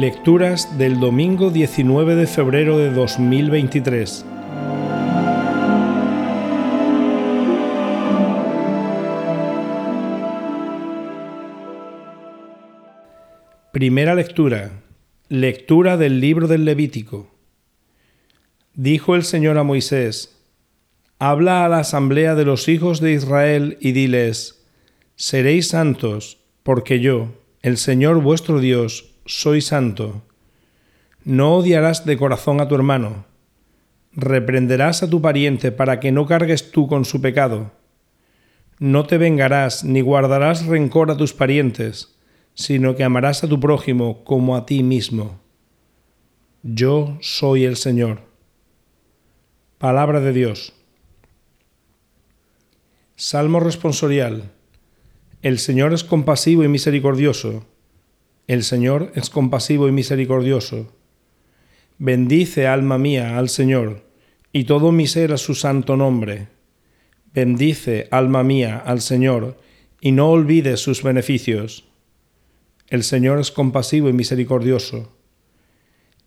Lecturas del domingo 19 de febrero de 2023. Primera lectura. Lectura del libro del Levítico. Dijo el Señor a Moisés, Habla a la asamblea de los hijos de Israel y diles, Seréis santos, porque yo, el Señor vuestro Dios, soy santo. No odiarás de corazón a tu hermano. Reprenderás a tu pariente para que no cargues tú con su pecado. No te vengarás ni guardarás rencor a tus parientes, sino que amarás a tu prójimo como a ti mismo. Yo soy el Señor. Palabra de Dios. Salmo responsorial. El Señor es compasivo y misericordioso el Señor es compasivo y misericordioso. Bendice, alma mía, al Señor, y todo mi ser a su santo nombre. Bendice, alma mía, al Señor, y no olvides sus beneficios. El Señor es compasivo y misericordioso.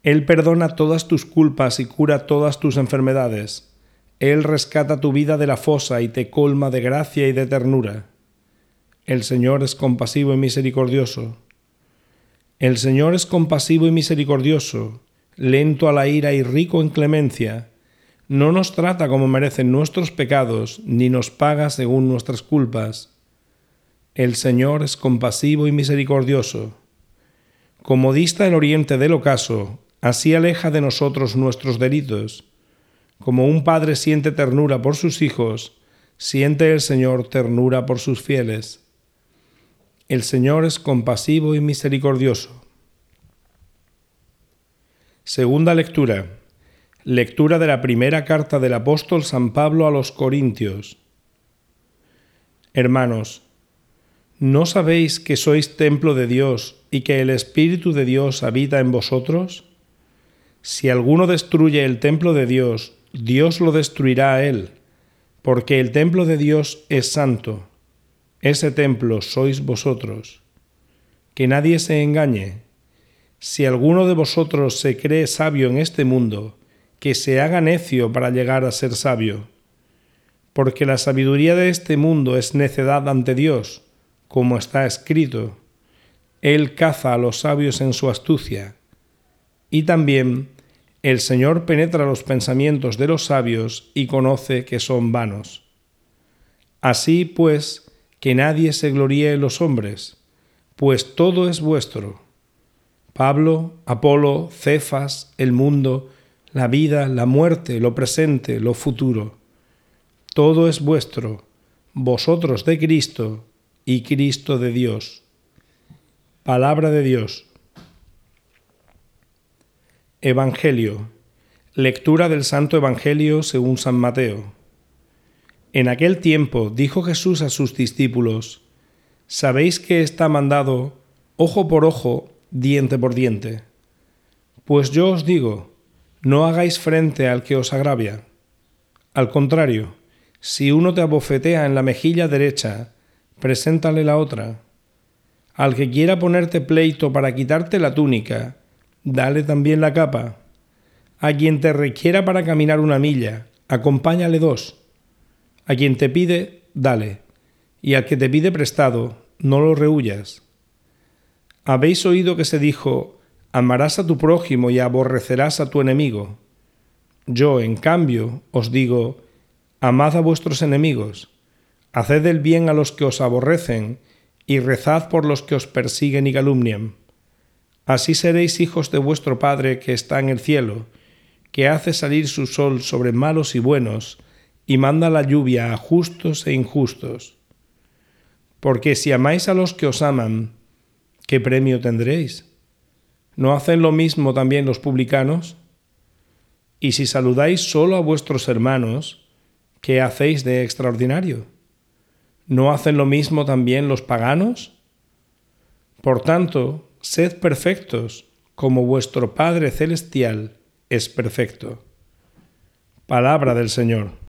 Él perdona todas tus culpas y cura todas tus enfermedades. Él rescata tu vida de la fosa y te colma de gracia y de ternura. El Señor es compasivo y misericordioso. El Señor es compasivo y misericordioso, lento a la ira y rico en clemencia. No nos trata como merecen nuestros pecados, ni nos paga según nuestras culpas. El Señor es compasivo y misericordioso. Como dista el oriente del ocaso, así aleja de nosotros nuestros delitos. Como un padre siente ternura por sus hijos, siente el Señor ternura por sus fieles. El Señor es compasivo y misericordioso. Segunda lectura. Lectura de la primera carta del apóstol San Pablo a los Corintios. Hermanos, ¿no sabéis que sois templo de Dios y que el Espíritu de Dios habita en vosotros? Si alguno destruye el templo de Dios, Dios lo destruirá a él, porque el templo de Dios es santo ese templo sois vosotros. Que nadie se engañe. Si alguno de vosotros se cree sabio en este mundo, que se haga necio para llegar a ser sabio. Porque la sabiduría de este mundo es necedad ante Dios, como está escrito. Él caza a los sabios en su astucia. Y también el Señor penetra los pensamientos de los sabios y conoce que son vanos. Así pues, que nadie se gloríe en los hombres, pues todo es vuestro. Pablo, Apolo, Cefas, el mundo, la vida, la muerte, lo presente, lo futuro. Todo es vuestro, vosotros de Cristo y Cristo de Dios. Palabra de Dios. Evangelio. Lectura del Santo Evangelio según San Mateo. En aquel tiempo dijo Jesús a sus discípulos, Sabéis que está mandado ojo por ojo, diente por diente. Pues yo os digo, no hagáis frente al que os agravia. Al contrario, si uno te abofetea en la mejilla derecha, preséntale la otra. Al que quiera ponerte pleito para quitarte la túnica, dale también la capa. A quien te requiera para caminar una milla, acompáñale dos. A quien te pide, dale, y al que te pide prestado, no lo rehuyas. Habéis oído que se dijo, amarás a tu prójimo y aborrecerás a tu enemigo. Yo, en cambio, os digo, amad a vuestros enemigos, haced el bien a los que os aborrecen, y rezad por los que os persiguen y calumnian. Así seréis hijos de vuestro Padre que está en el cielo, que hace salir su sol sobre malos y buenos, y manda la lluvia a justos e injustos. Porque si amáis a los que os aman, ¿qué premio tendréis? ¿No hacen lo mismo también los publicanos? Y si saludáis solo a vuestros hermanos, ¿qué hacéis de extraordinario? ¿No hacen lo mismo también los paganos? Por tanto, sed perfectos, como vuestro Padre Celestial es perfecto. Palabra del Señor.